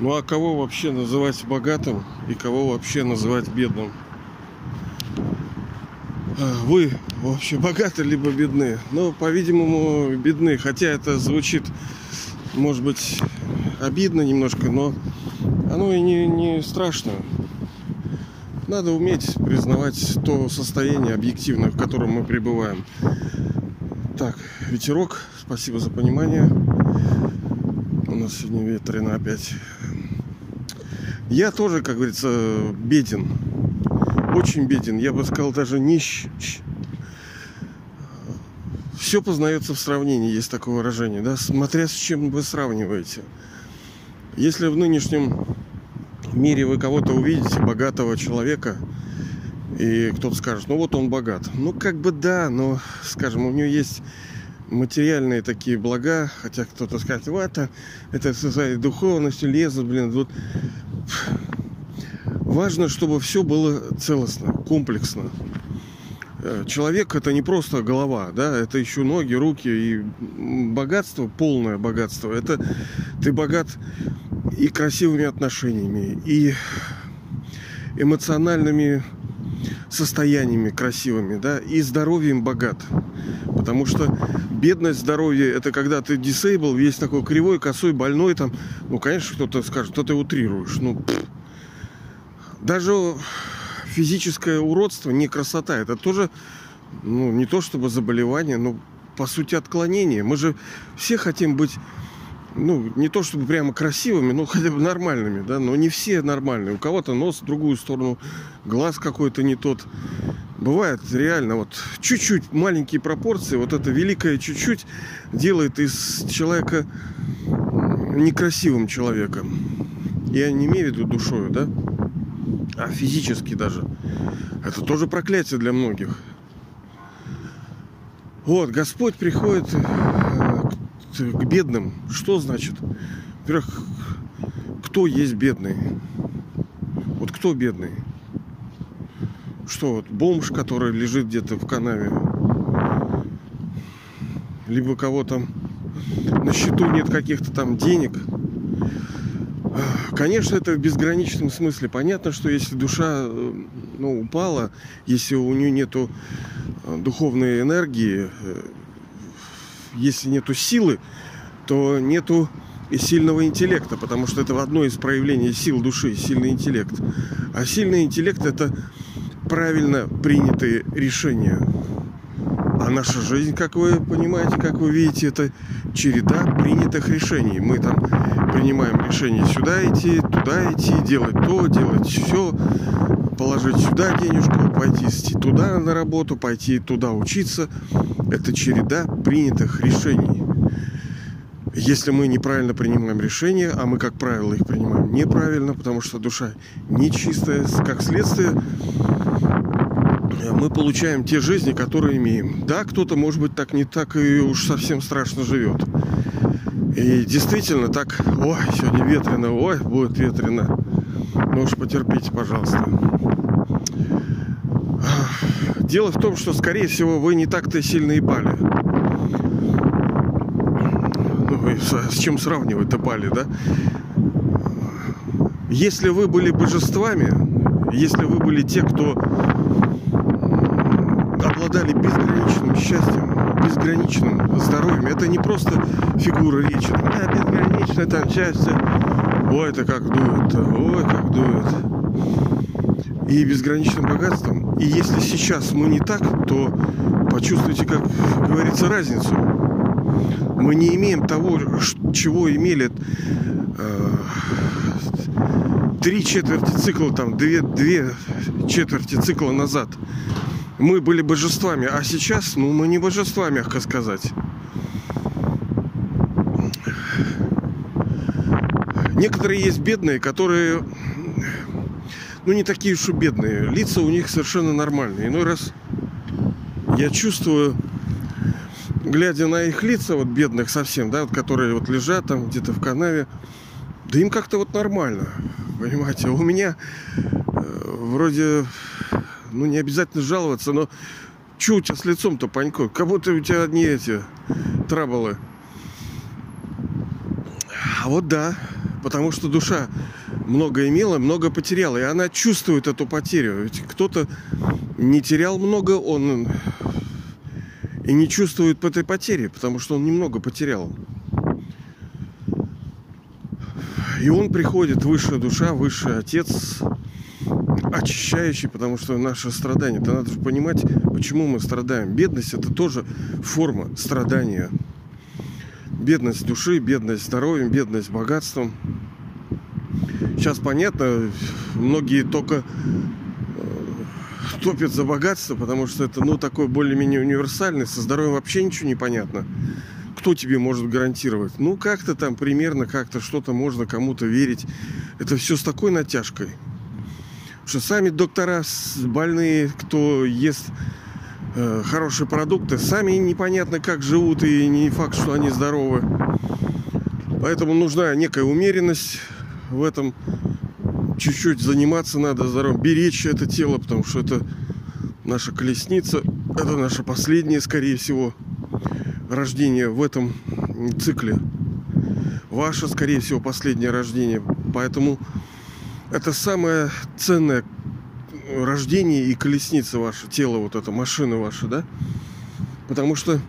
Ну а кого вообще называть богатым и кого вообще называть бедным? А, Вы вообще богаты либо бедны? Ну, по-видимому, бедны. Хотя это звучит, может быть, обидно немножко, но оно и не, не страшно. Надо уметь признавать то состояние объективное, в котором мы пребываем. Так, ветерок, спасибо за понимание. У нас сегодня ветрено опять. Я тоже, как говорится, беден. Очень беден. Я бы сказал, даже нищ. Все познается в сравнении, есть такое выражение, да, смотря с чем вы сравниваете. Если в нынешнем мире вы кого-то увидите, богатого человека, и кто-то скажет, ну вот он богат. Ну, как бы да, но, скажем, у него есть материальные такие блага, хотя кто-то скажет, вот это, это со своей духовностью лезут, блин, вот. Важно, чтобы все было целостно, комплексно. Э, Человек это не просто голова, да, это еще ноги, руки и богатство, полное богатство. Это ты богат и красивыми отношениями, и эмоциональными состояниями красивыми, да, и здоровьем богат. Потому что бедность здоровья это когда ты дисейбл, весь такой кривой, косой, больной там. Ну, конечно, кто-то скажет, что ты утрируешь. Ну, пф. даже физическое уродство не красота. Это тоже, ну, не то чтобы заболевание, но по сути отклонение. Мы же все хотим быть ну, не то чтобы прямо красивыми, но хотя бы нормальными, да, но не все нормальные. У кого-то нос в другую сторону, глаз какой-то не тот. Бывает реально вот чуть-чуть маленькие пропорции, вот это великое чуть-чуть делает из человека некрасивым человеком. Я не имею в виду душою, да, а физически даже. Это тоже проклятие для многих. Вот, Господь приходит к бедным. Что значит? Во-первых, кто есть бедный? Вот кто бедный? Что вот бомж, который лежит где-то в канаве? Либо кого там на счету нет каких-то там денег? Конечно, это в безграничном смысле. Понятно, что если душа ну, упала, если у нее нету духовной энергии, если нету силы, то нету и сильного интеллекта, потому что это одно из проявлений сил души, сильный интеллект. А сильный интеллект это правильно принятые решения. А наша жизнь, как вы понимаете, как вы видите, это череда принятых решений. Мы там принимаем решение сюда идти, туда идти, делать то, делать все, положить сюда денежку, пойти туда на работу, пойти туда учиться. Это череда принятых решений. Если мы неправильно принимаем решения, а мы, как правило, их принимаем неправильно, потому что душа нечистая, как следствие, мы получаем те жизни, которые имеем. Да, кто-то, может быть, так не так и уж совсем страшно живет. И действительно так, ой, сегодня ветрено, ой, будет ветрено. Уж потерпите, пожалуйста. Дело в том, что, скорее всего, вы не так-то сильно и пали. Ну, с, с чем сравнивать-то пали, да? Если вы были божествами, если вы были те, кто обладали безграничным счастьем, безграничным здоровьем, это не просто фигура речи. Да, безграничное там счастье. Ой, это как дует, ой, как дует и безграничным богатством. И если сейчас мы не так, то почувствуйте, как говорится, разницу. Мы не имеем того, чего имели э, три четверти цикла, там, две, две четверти цикла назад. Мы были божествами, а сейчас, ну, мы не божества, мягко сказать. Некоторые есть бедные, которые ну, не такие уж и бедные. Лица у них совершенно нормальные. Иной раз я чувствую, глядя на их лица, вот бедных совсем, да, вот, которые вот лежат там где-то в канаве, да им как-то вот нормально, понимаете. У меня э, вроде, ну, не обязательно жаловаться, но что у тебя с лицом-то, Панько? Как будто у тебя одни эти траблы. А вот да, Потому что душа много имела, много потеряла. И она чувствует эту потерю. Ведь кто-то не терял много, он и не чувствует этой потери, потому что он немного потерял. И он приходит, высшая душа, высший отец, очищающий, потому что наше страдание, это надо же понимать, почему мы страдаем. Бедность это тоже форма страдания. Бедность души, бедность здоровьем, бедность богатством. Сейчас понятно, многие только э, топят за богатство, потому что это, ну, такой более-менее универсальный. Со здоровьем вообще ничего не понятно. Кто тебе может гарантировать? Ну, как-то там примерно, как-то что-то можно кому-то верить. Это все с такой натяжкой. Что сами доктора больные, кто ест э, хорошие продукты, сами непонятно как живут, и не факт, что они здоровы. Поэтому нужна некая умеренность в этом. Чуть-чуть заниматься надо здоровьем, беречь это тело, потому что это наша колесница, это наше последнее, скорее всего, рождение в этом цикле. Ваше, скорее всего, последнее рождение. Поэтому это самое ценное рождение и колесница ваше, тело вот это, машина ваша, да? Потому что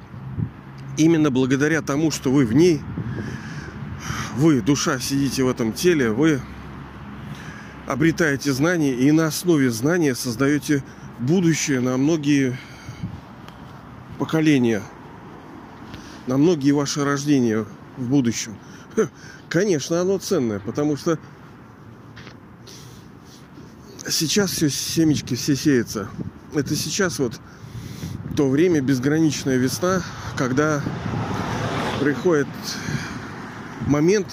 именно благодаря тому, что вы в ней, вы, душа, сидите в этом теле, вы обретаете знания и на основе знания создаете будущее на многие поколения, на многие ваши рождения в будущем. Конечно, оно ценное, потому что сейчас все семечки все сеются. Это сейчас вот то время, безграничная весна, когда приходит момент,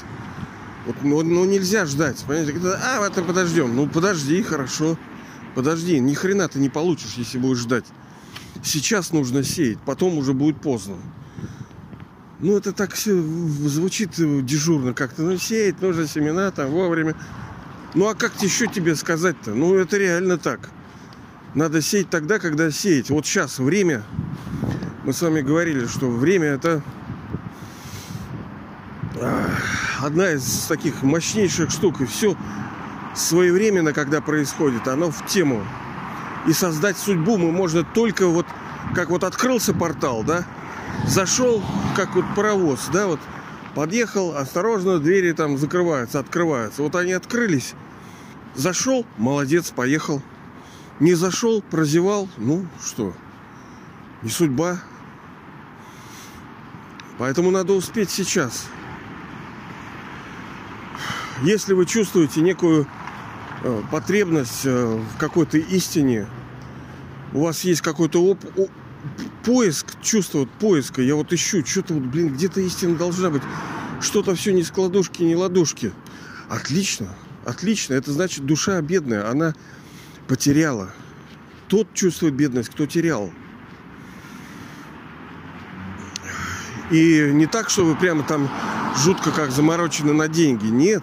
вот, ну, ну нельзя ждать, понимаете, а, это подождем. Ну подожди, хорошо, подожди, ни хрена ты не получишь, если будешь ждать. Сейчас нужно сеять, потом уже будет поздно. Ну, это так все звучит дежурно как-то. Ну, сеять нужно семена там вовремя. Ну а как еще тебе сказать-то? Ну это реально так. Надо сеять тогда, когда сеять. Вот сейчас время. Мы с вами говорили, что время это одна из таких мощнейших штук. И все своевременно, когда происходит, оно в тему. И создать судьбу мы можно только вот, как вот открылся портал, да, зашел, как вот паровоз, да, вот Подъехал, осторожно, двери там закрываются, открываются. Вот они открылись. Зашел, молодец, поехал. Не зашел, прозевал, ну что, не судьба. Поэтому надо успеть сейчас. Если вы чувствуете некую э, потребность э, в какой-то истине, у вас есть какой-то оп- поиск, чувство вот поиска. Я вот ищу, что-то вот, блин, где-то истина должна быть. Что-то все не складушки, не ладушки. Отлично, отлично. Это значит, душа бедная, она потеряла. Тот чувствует бедность, кто терял. И не так, что вы прямо там жутко как заморочены на деньги. Нет.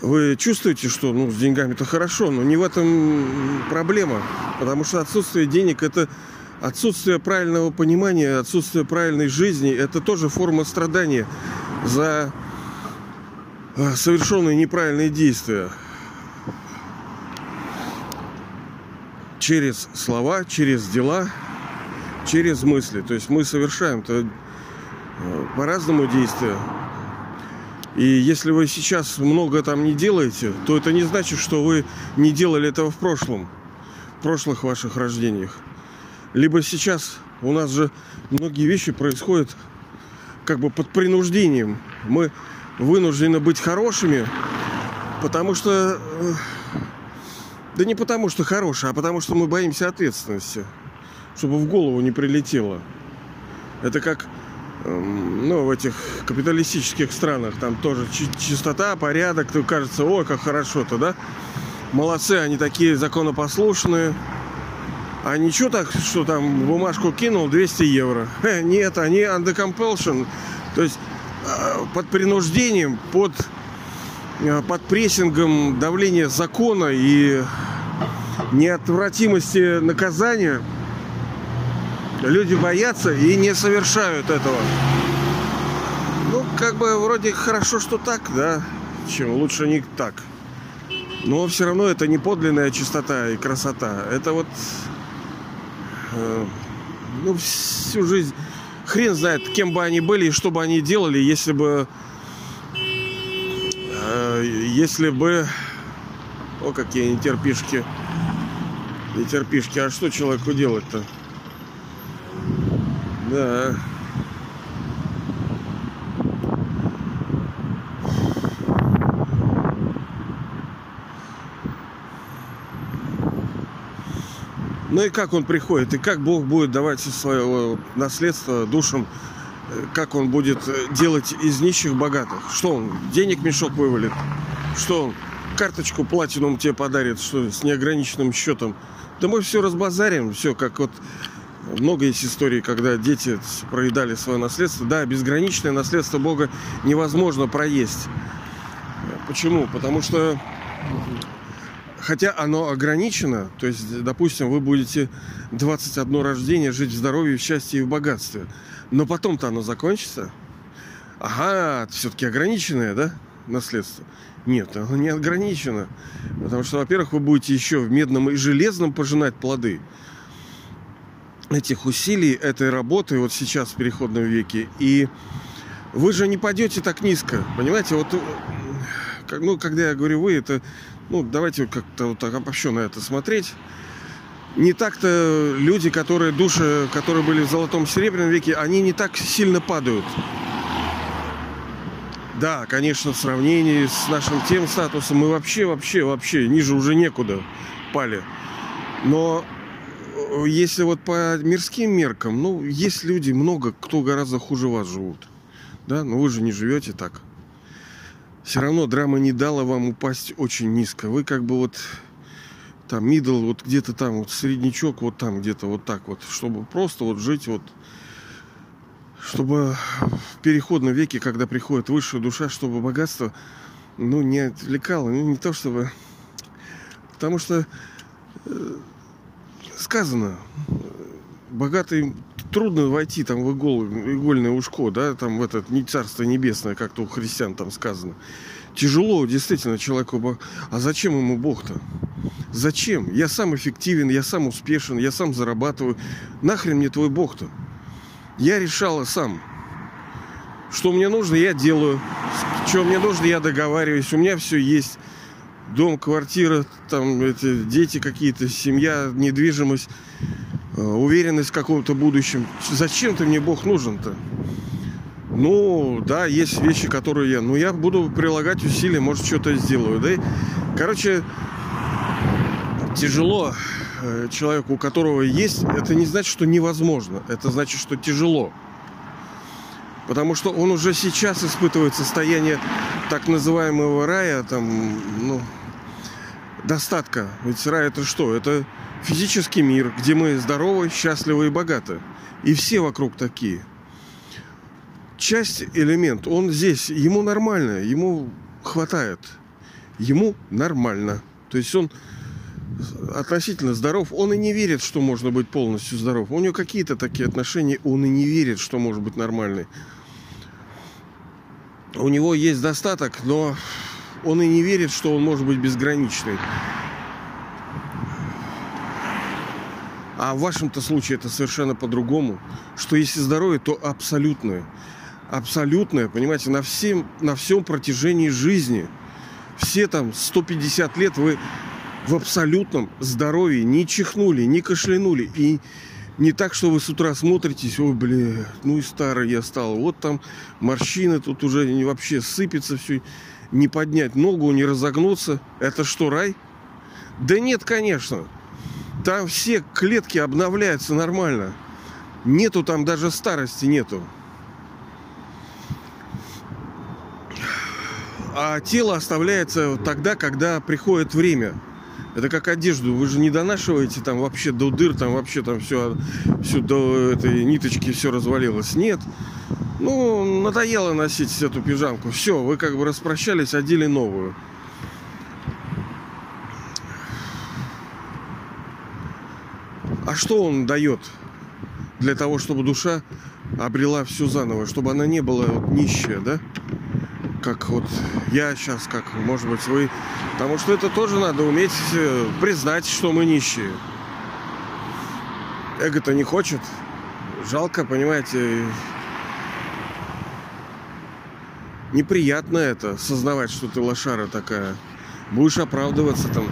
Вы чувствуете, что ну, с деньгами-то хорошо, но не в этом проблема. Потому что отсутствие денег это отсутствие правильного понимания, отсутствие правильной жизни это тоже форма страдания за совершенные неправильные действия. Через слова, через дела, через мысли. То есть мы совершаем-то а, по-разному действия. И если вы сейчас много там не делаете, то это не значит, что вы не делали этого в прошлом, в прошлых ваших рождениях. Либо сейчас у нас же многие вещи происходят как бы под принуждением. Мы вынуждены быть хорошими, потому что... Э, да не потому что хорошие, а потому что мы боимся ответственности, чтобы в голову не прилетело. Это как Эм, ну, в этих капиталистических странах там тоже чистота, порядок, то кажется, ой, как хорошо-то, да? Молодцы, они такие законопослушные. А ничего так, что там бумажку кинул 200 евро. Нет, они under compulsion. То есть э, под принуждением, под, э, под прессингом давления закона и неотвратимости наказания – Люди боятся и не совершают этого. Ну, как бы вроде хорошо, что так, да, чем лучше не так. Но все равно это не подлинная чистота и красота. Это вот э, ну, всю жизнь хрен знает, кем бы они были и что бы они делали, если бы э, если бы о, какие нетерпишки. Нетерпишки. А что человеку делать-то? Да. Ну и как он приходит, и как Бог будет давать свое наследство душам, э, как он будет э, делать из нищих богатых. Что он, денег мешок вывалит? Что он, карточку платинум тебе подарит, что с неограниченным счетом? Да мы все разбазарим, все как вот много есть историй, когда дети проедали свое наследство. Да, безграничное наследство Бога невозможно проесть. Почему? Потому что хотя оно ограничено, то есть, допустим, вы будете 21 рождение жить в здоровье, в счастье и в богатстве, но потом-то оно закончится. Ага, все-таки ограниченное, да, наследство? Нет, оно не ограничено. Потому что, во-первых, вы будете еще в медном и железном пожинать плоды этих усилий, этой работы вот сейчас в переходном веке. И вы же не пойдете так низко, понимаете? Вот, ну, когда я говорю вы, это ну, давайте как-то вот так обобщенно это смотреть. Не так-то люди, которые души, которые были в золотом серебряном веке, они не так сильно падают. Да, конечно, в сравнении с нашим тем статусом мы вообще, вообще, вообще ниже уже некуда пали. Но э, если вот по мирским меркам, ну, есть люди много, кто гораздо хуже вас живут. Да, но вы же не живете так все равно драма не дала вам упасть очень низко. Вы как бы вот там мидл, вот где-то там, вот среднячок, вот там где-то вот так вот, чтобы просто вот жить вот, чтобы в переходном веке, когда приходит высшая душа, чтобы богатство, ну, не отвлекало, ну, не то чтобы, потому что э, сказано, богатый трудно войти там в игол, игольное ушко, да, там в этот не царство небесное, как-то у христиан там сказано. Тяжело действительно человеку. А зачем ему Бог-то? Зачем? Я сам эффективен, я сам успешен, я сам зарабатываю. Нахрен мне твой Бог-то? Я решала сам. Что мне нужно, я делаю. Что мне нужно, я договариваюсь. У меня все есть. Дом, квартира, там эти дети какие-то, семья, недвижимость. Э, уверенность в каком-то будущем. Зачем ты мне Бог нужен-то? Ну, да, есть вещи, которые я... Ну, я буду прилагать усилия, может, что-то сделаю, да? Короче, тяжело э, человеку, у которого есть, это не значит, что невозможно. Это значит, что тяжело. Потому что он уже сейчас испытывает состояние так называемого рая, там, ну, достатка. Ведь рай это что? Это физический мир, где мы здоровы, счастливы и богаты. И все вокруг такие. Часть элемент, он здесь, ему нормально, ему хватает. Ему нормально. То есть он относительно здоров, он и не верит, что можно быть полностью здоров. У него какие-то такие отношения, он и не верит, что может быть нормальный. У него есть достаток, но он и не верит, что он может быть безграничный. А в вашем-то случае это совершенно по-другому. Что если здоровье, то абсолютное. Абсолютное, понимаете, на всем, на всем протяжении жизни. Все там 150 лет вы в абсолютном здоровье не чихнули, не кашлянули. И не так, что вы с утра смотритесь, ой, блин, ну и старый я стал. Вот там морщины тут уже вообще сыпется все. Не поднять ногу, не разогнуться. Это что, рай? Да нет, конечно. Там все клетки обновляются нормально. Нету там даже старости нету. А тело оставляется тогда, когда приходит время. Это как одежду. Вы же не донашиваете там вообще до дыр, там вообще там все, все до этой ниточки все развалилось. Нет. Ну, надоело носить эту пижамку. Все, вы как бы распрощались, одели новую. А что он дает для того, чтобы душа обрела все заново, чтобы она не была нищая, да? Как вот я сейчас, как, может быть, вы. Потому что это тоже надо уметь э, признать, что мы нищие. Эго-то не хочет. Жалко, понимаете, неприятно это, сознавать, что ты лошара такая. Будешь оправдываться там.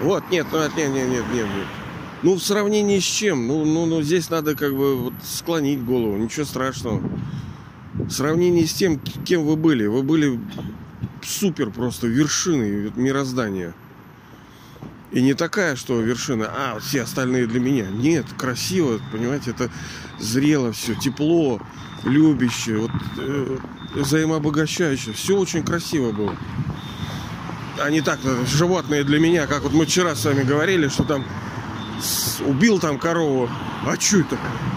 Вот, нет, ну, нет, нет, нет, нет, нет. Ну, в сравнении с чем? Ну, ну, ну, здесь надо как бы вот склонить голову, ничего страшного. В сравнении с тем, кем вы были. Вы были супер просто вершиной мироздания. И не такая, что вершина, а все остальные для меня. Нет, красиво, понимаете, это зрело все, тепло, любящее, вот, э, взаимообогащающее. Все очень красиво было. А не так, э, животные для меня, как вот мы вчера с вами говорили, что там убил там корову. А что это?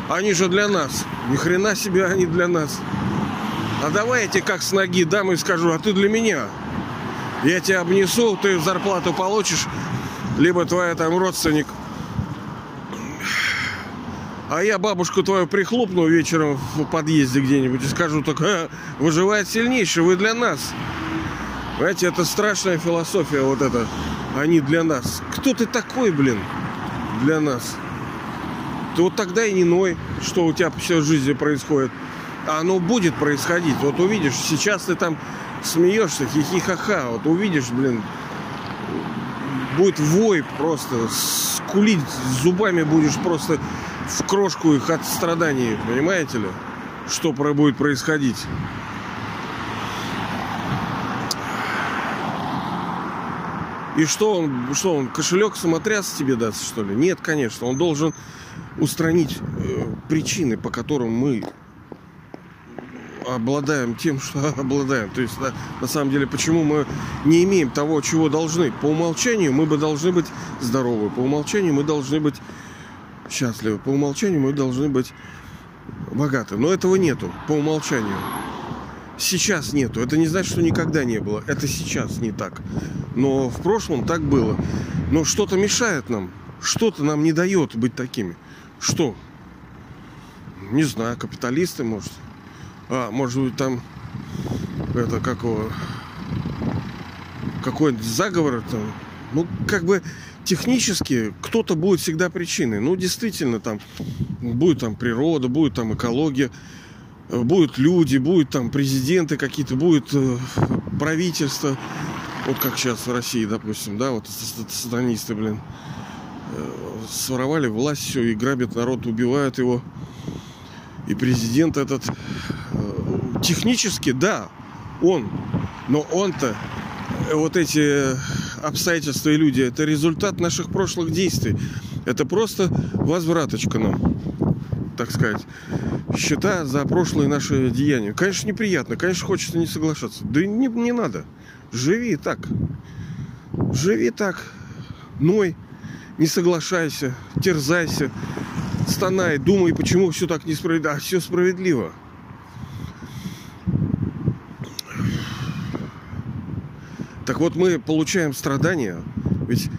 Они же для нас. Ни хрена себе они для нас. А давай я тебе как с ноги дам и скажу, а ты для меня. Я тебя обнесу, ты зарплату получишь, либо твоя там родственник. А я бабушку твою прихлопну вечером в подъезде где-нибудь и скажу, так а, выживает сильнейший, вы для нас. Понимаете, это страшная философия вот эта. Они для нас. Кто ты такой, блин, для нас? Ты вот тогда и не ной, что у тебя все в жизни происходит. А оно будет происходить. Вот увидишь, сейчас ты там смеешься, хихихаха. Вот увидишь, блин, будет вой просто, скулить зубами будешь просто в крошку их от страданий, понимаете ли? Что будет происходить. И что он, что он, кошелек самотряс тебе даст, что ли? Нет, конечно. Он должен устранить э, причины, по которым мы обладаем тем, что обладаем. То есть, на, на самом деле, почему мы не имеем того, чего должны. По умолчанию мы бы должны быть здоровы. По умолчанию мы должны быть счастливы. По умолчанию мы должны быть богаты. Но этого нету по умолчанию. Сейчас нету. Это не значит, что никогда не было. Это сейчас не так. Но в прошлом так было. Но что-то мешает нам. Что-то нам не дает быть такими. Что? Не знаю, капиталисты, может. А, может быть, там это какого какой-нибудь заговор там. Ну, как бы технически кто-то будет всегда причиной. Ну, действительно, там будет там природа, будет там экология, будут люди, будут там президенты какие-то, будет э, правительство. Вот как сейчас в России, допустим, да, вот сатанисты, блин, э, своровали власть, все, и грабят народ, убивают его. И президент этот технически, да, он. Но он-то, э, вот эти обстоятельства и люди, это результат наших прошлых действий. Это просто возвраточка нам, так сказать. Счета за прошлые наши деяния. Конечно, неприятно, конечно, хочется не соглашаться. Да не, не надо. Живи так. Живи так. Ной. Не соглашайся. Терзайся. Стонай. Думай, почему все так несправедливо. А все справедливо. Так вот, мы получаем страдания. Ведь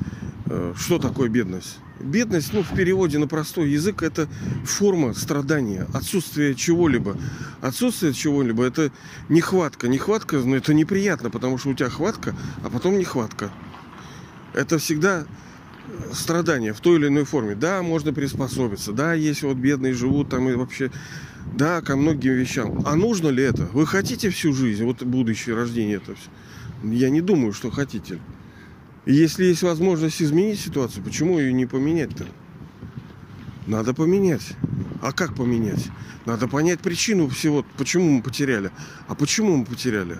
э, что такое бедность? Бедность, ну, в переводе на простой язык, это форма страдания, отсутствие чего-либо. Отсутствие чего-либо – это нехватка. Нехватка, ну, это неприятно, потому что у тебя хватка, а потом нехватка. Это всегда страдания в той или иной форме. Да, можно приспособиться. Да, если вот бедные живут там и вообще... Да, ко многим вещам. А нужно ли это? Вы хотите всю жизнь, вот будущее рождение это все? Я не думаю, что хотите. если есть возможность изменить ситуацию, почему ее не поменять-то? Надо поменять. А как поменять? Надо понять причину всего, почему мы потеряли. А почему мы потеряли?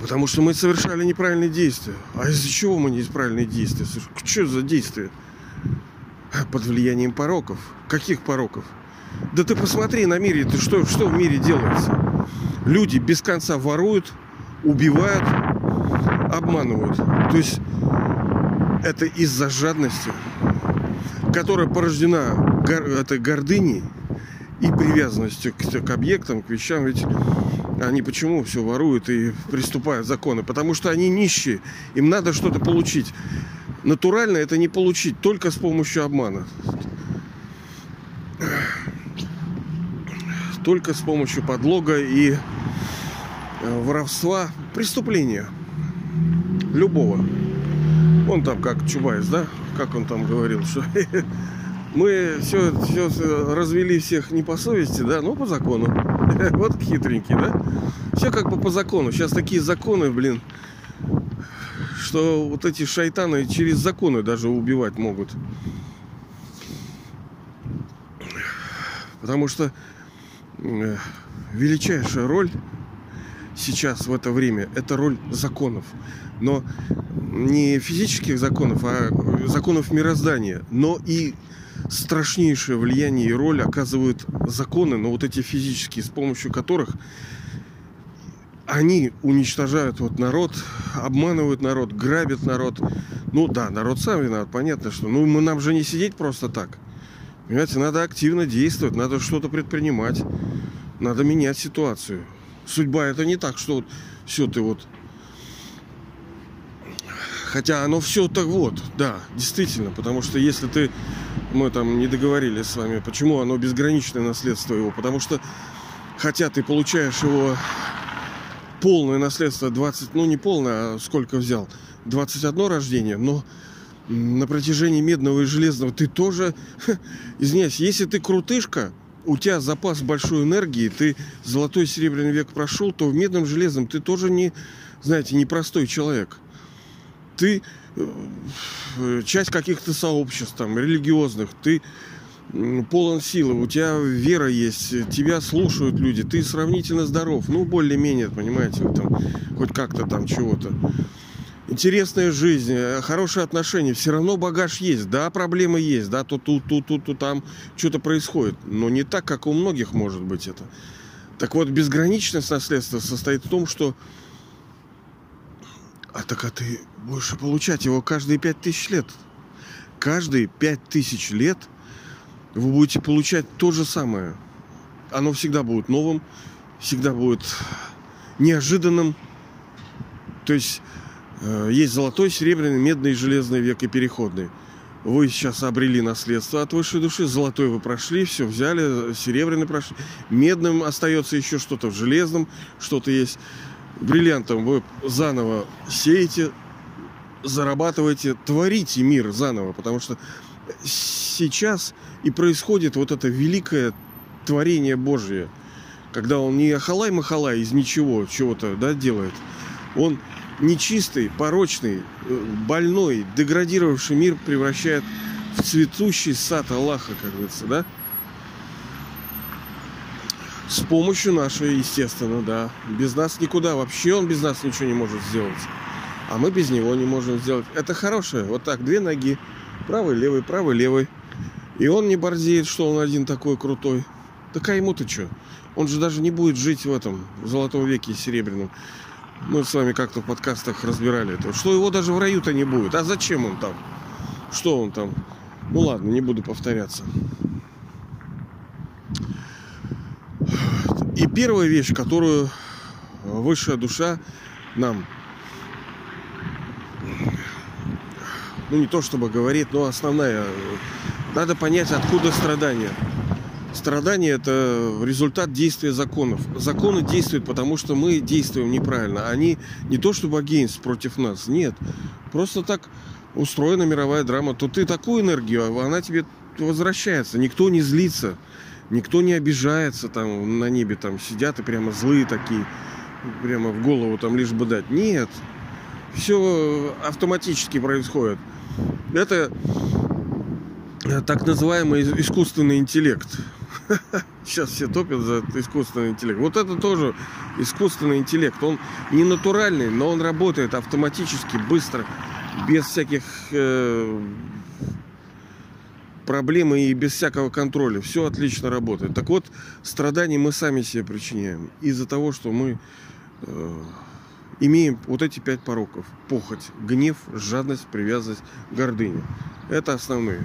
Потому что мы совершали неправильные действия. А из-за чего мы неправильные действия? Что за действия? Под влиянием пороков. Каких пороков? Да ты посмотри на мире, ты что, что в мире делается? люди без конца воруют, убивают, обманывают. То есть это из-за жадности, которая порождена гор, этой гордыней и привязанностью к, к объектам, к вещам. Ведь они почему все воруют и приступают законы? Потому что они нищие, им надо что-то получить. Натурально это не получить, только с помощью обмана. только с помощью подлога и э, воровства преступления любого. Он там как Чубайс, да? Как он там говорил, что мы все, все развели всех не по совести, да, но по закону. Вот хитренький, да? Все как бы по закону. Сейчас такие законы, блин, что вот эти шайтаны через законы даже убивать могут. Потому что э, величайшая роль сейчас в это время это роль законов. Но не физических законов, а законов мироздания. Но и страшнейшее влияние и роль оказывают законы, но вот эти физические, с помощью которых они уничтожают вот народ, обманывают народ, грабят народ. Ну да, народ сам виноват, понятно, что. Ну, мы нам же не сидеть просто так. Понимаете, надо активно действовать, надо что-то предпринимать, надо менять ситуацию. Судьба это не так, что вот все ты вот Хотя оно все так вот, да, действительно, потому что если ты, мы там не договорились с вами, почему оно безграничное наследство его, потому что хотя ты получаешь его полное наследство 20, ну не полное, а сколько взял, 21 рождение, но на протяжении медного и железного ты тоже, извиняюсь, если ты крутышка, у тебя запас большой энергии, ты золотой серебряный век прошел, то в медном железном ты тоже не, знаете, непростой человек ты э, часть каких-то сообществ там, религиозных, ты полон силы, у тебя вера есть, тебя слушают люди, ты сравнительно здоров, ну, более-менее, понимаете, там, хоть как-то там чего-то. Интересная жизнь, э, хорошие отношения, все равно багаж есть, да, проблемы есть, да, тут, тут, тут, тут, там что-то происходит, но не так, как у многих может быть это. Так вот, безграничность наследства состоит в том, что а так а ты будешь получать его каждые пять тысяч лет. Каждые пять тысяч лет вы будете получать то же самое. Оно всегда будет новым, всегда будет неожиданным. То есть э, есть золотой, серебряный, медный, железный век и переходный. Вы сейчас обрели наследство от высшей души. Золотой вы прошли, все взяли, серебряный прошли. Медным остается еще что-то в железном, что-то есть бриллиантом вы заново сеете, зарабатываете, творите мир заново, потому что сейчас и происходит вот это великое творение Божье, когда он не халай-махалай из ничего чего-то да, делает. Он нечистый, порочный, э, больной, деградировавший мир превращает в цветущий сад Аллаха, как говорится, да? С помощью нашей, естественно, да. Без нас никуда. Вообще он без нас ничего не может сделать. А мы без него не можем сделать. Это хорошее. Вот так, две ноги. Правый, левый, правый, левый. И он не борзеет, что он один такой крутой. Так а ему-то что? Он же даже не будет жить в этом в золотом веке серебряном. Мы с вами как-то в подкастах разбирали это. Что его даже в раю-то не будет. А зачем он там? Что он там? Ну ладно, не буду повторяться. И первая вещь, которую высшая душа нам, ну не то чтобы говорит, но основная, надо понять, откуда страдания. Страдания – это результат действия законов. Законы действуют, потому что мы действуем неправильно. Они не то чтобы агентс против нас, нет. Просто так устроена мировая драма. То ты такую энергию, а она тебе возвращается. Никто не злится. Никто не обижается там на небе, там сидят и прямо злые такие, прямо в голову там лишь бы дать. Нет, все автоматически происходит. Это так называемый искусственный интеллект. Сейчас все топят за искусственный интеллект. Вот это тоже искусственный интеллект. Он не натуральный, но он работает автоматически, быстро, без всяких э, проблемы и без всякого контроля. Все отлично работает. Так вот, страданий мы сами себе причиняем. Из-за того, что мы э, имеем вот эти пять пороков. Похоть, гнев, жадность, привязанность, гордыня. Это основные.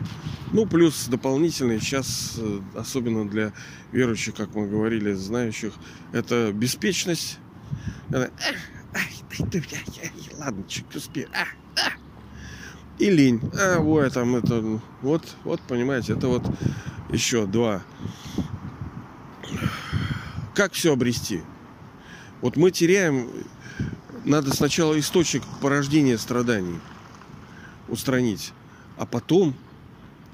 Ну, плюс дополнительные сейчас, э, особенно для верующих, как мы говорили, знающих, это беспечность. Ладно, чуть успею и лень. А, ой, там это, вот, вот, понимаете, это вот еще два Как все обрести? Вот мы теряем, надо сначала источник порождения страданий устранить, а потом,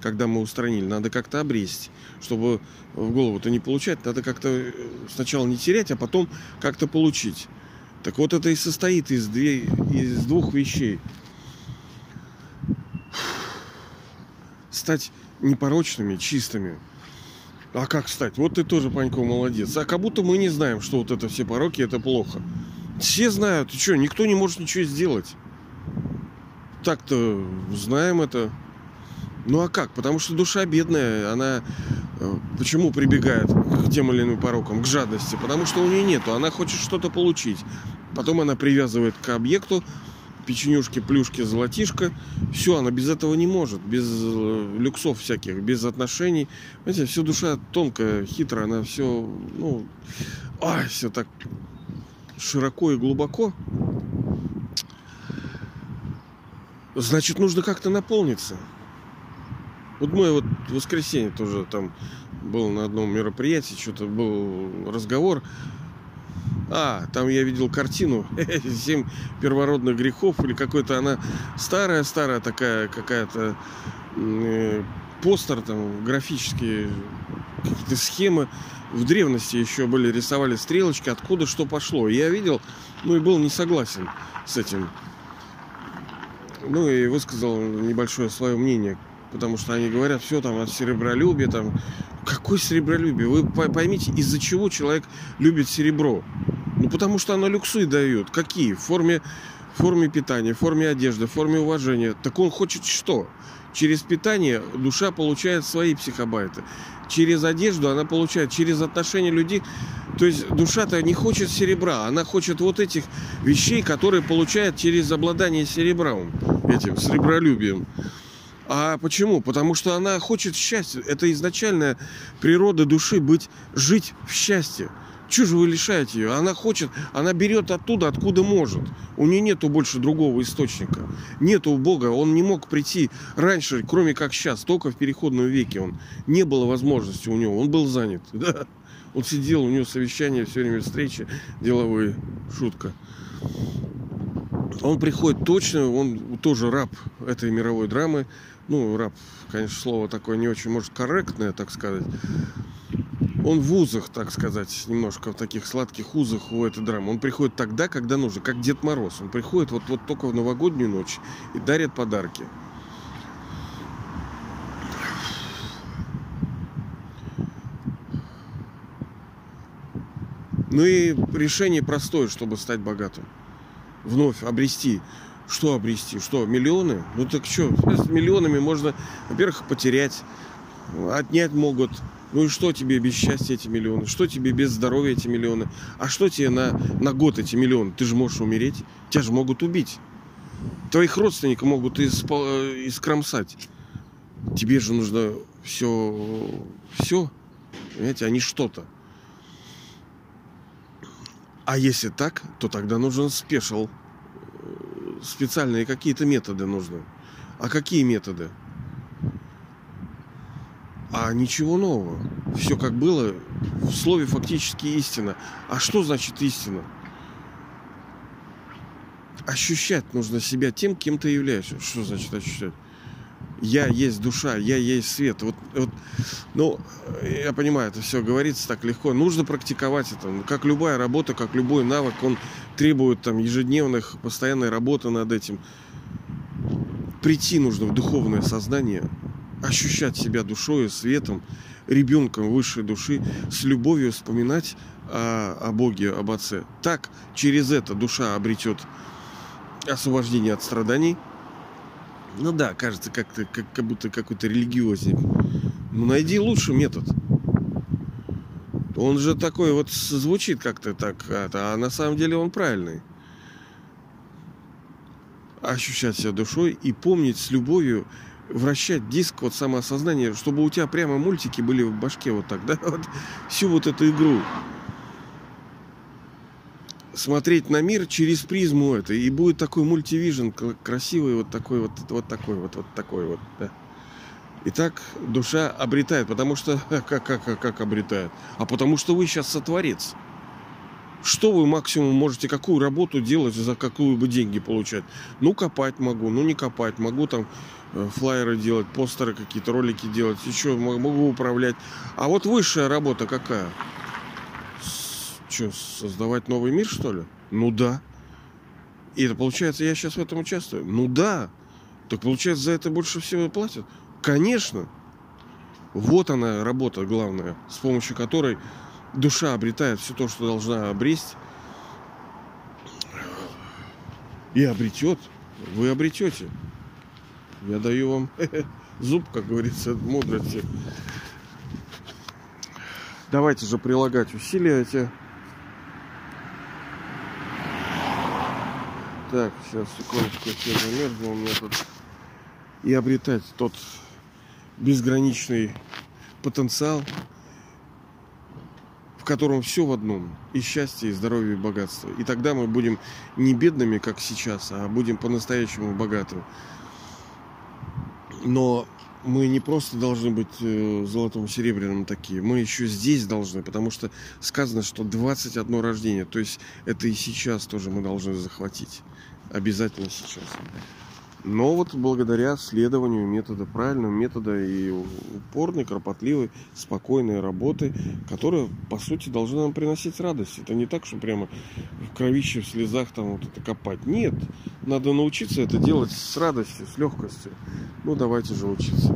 когда мы устранили, надо как-то обрести, чтобы в голову-то не получать, надо как-то сначала не терять, а потом как-то получить. Так вот это и состоит из, две, из двух вещей. Стать непорочными, чистыми. А как стать? Вот ты тоже, Панько, молодец. А как будто мы не знаем, что вот это все пороки, это плохо. Все знают. И что, никто не может ничего сделать. Так-то знаем это. Ну а как? Потому что душа бедная, она э, почему прибегает к тем или иным порокам, к жадности? Потому что у нее нету, она хочет что-то получить. Потом она привязывает к объекту печенюшки, плюшки, золотишко. Все, она без этого не может, без э, люксов всяких, без отношений. Знаете, все душа тонкая, хитрая, она все, ну, ай, все так широко и глубоко. Значит, нужно как-то наполниться. Вот мы вот в воскресенье тоже там был на одном мероприятии, что-то был разговор. А, там я видел картину «Семь первородных грехов» или какой-то она старая-старая такая какая-то э, постер там графические какие-то схемы. В древности еще были рисовали стрелочки откуда что пошло. Я видел ну и был не согласен с этим. Ну и высказал небольшое свое мнение потому что они говорят, все там от серебролюбия, там, какое серебролюбие? Вы поймите, из-за чего человек любит серебро? Ну, потому что оно люксы дает. Какие? В форме, в форме питания, в форме одежды, в форме уважения. Так он хочет что? Через питание душа получает свои психобайты. Через одежду она получает, через отношения людей. То есть душа-то не хочет серебра, она хочет вот этих вещей, которые получает через обладание серебром, этим серебролюбием. А почему? Потому что она хочет счастья. Это изначальная природа души быть, жить в счастье. Чего же вы лишаете ее? Она хочет, она берет оттуда, откуда может. У нее нету больше другого источника. Нету Бога. Он не мог прийти раньше, кроме как сейчас, только в переходном веке. Он не было возможности у него. Он был занят. Да. Он сидел, у него совещание, все время встречи деловые. Шутка. Он приходит точно, он тоже раб этой мировой драмы ну, раб, конечно, слово такое не очень, может, корректное, так сказать. Он в узах, так сказать, немножко в таких сладких узах у этой драмы. Он приходит тогда, когда нужно, как Дед Мороз. Он приходит вот, вот только в новогоднюю ночь и дарит подарки. Ну и решение простое, чтобы стать богатым. Вновь обрести что обрести? Что, миллионы? Ну так что, с миллионами можно, во-первых, потерять, отнять могут. Ну и что тебе без счастья эти миллионы? Что тебе без здоровья эти миллионы? А что тебе на, на год эти миллионы? Ты же можешь умереть. Тебя же могут убить. Твоих родственников могут исп... искромсать. Тебе же нужно все, все, понимаете, а не что-то. А если так, то тогда нужен спешл специальные какие-то методы нужны. А какие методы? А ничего нового. Все как было, в слове фактически истина. А что значит истина? Ощущать нужно себя тем, кем ты являешься. Что значит ощущать? Я есть душа, я есть свет. Вот, вот, ну, я понимаю, это все говорится так легко. Нужно практиковать это. Как любая работа, как любой навык, он требует там ежедневных, постоянной работы над этим. Прийти нужно в духовное сознание, ощущать себя душой, светом, ребенком высшей души, с любовью вспоминать о, о Боге, об Отце. Так, через это душа обретет освобождение от страданий – ну да, кажется, как-то как, как будто какой-то религиозник. Ну найди лучший метод. Он же такой вот звучит как-то так, а на самом деле он правильный. Ощущать себя душой и помнить с любовью, вращать диск вот самоосознания, чтобы у тебя прямо мультики были в башке вот так, да, вот всю вот эту игру смотреть на мир через призму это. И будет такой мультивижн красивый, вот такой вот, вот такой вот, вот такой вот, да. И так душа обретает, потому что... Как, как, как, как обретает? А потому что вы сейчас сотворец. Что вы максимум можете, какую работу делать, за какую бы деньги получать? Ну, копать могу, ну, не копать. Могу там э, флайеры делать, постеры какие-то, ролики делать, еще могу управлять. А вот высшая работа какая? Что, создавать новый мир, что ли? Ну да. И это получается, я сейчас в этом участвую? Ну да. Так получается, за это больше всего платят? Конечно. Вот она работа главная, с помощью которой душа обретает все то, что должна обресть. И обретет. Вы обретете. Я даю вам зуб, как говорится, мудрости. Давайте же прилагать усилия эти. Так, сейчас, секундочку, замерзло у меня тут. И обретать тот безграничный потенциал, в котором все в одном. И счастье, и здоровье, и богатство. И тогда мы будем не бедными, как сейчас, а будем по-настоящему богатыми. Но мы не просто должны быть э, золотым серебряным такие, мы еще здесь должны, потому что сказано, что 21 рождение, то есть это и сейчас тоже мы должны захватить. Обязательно сейчас. Но вот благодаря следованию метода, правильного метода и упорной, кропотливой, спокойной работы, которая, по сути, должна нам приносить радость. Это не так, что прямо в кровище, в слезах там вот это копать. Нет, надо научиться это делать с радостью, с легкостью. Ну, давайте же учиться.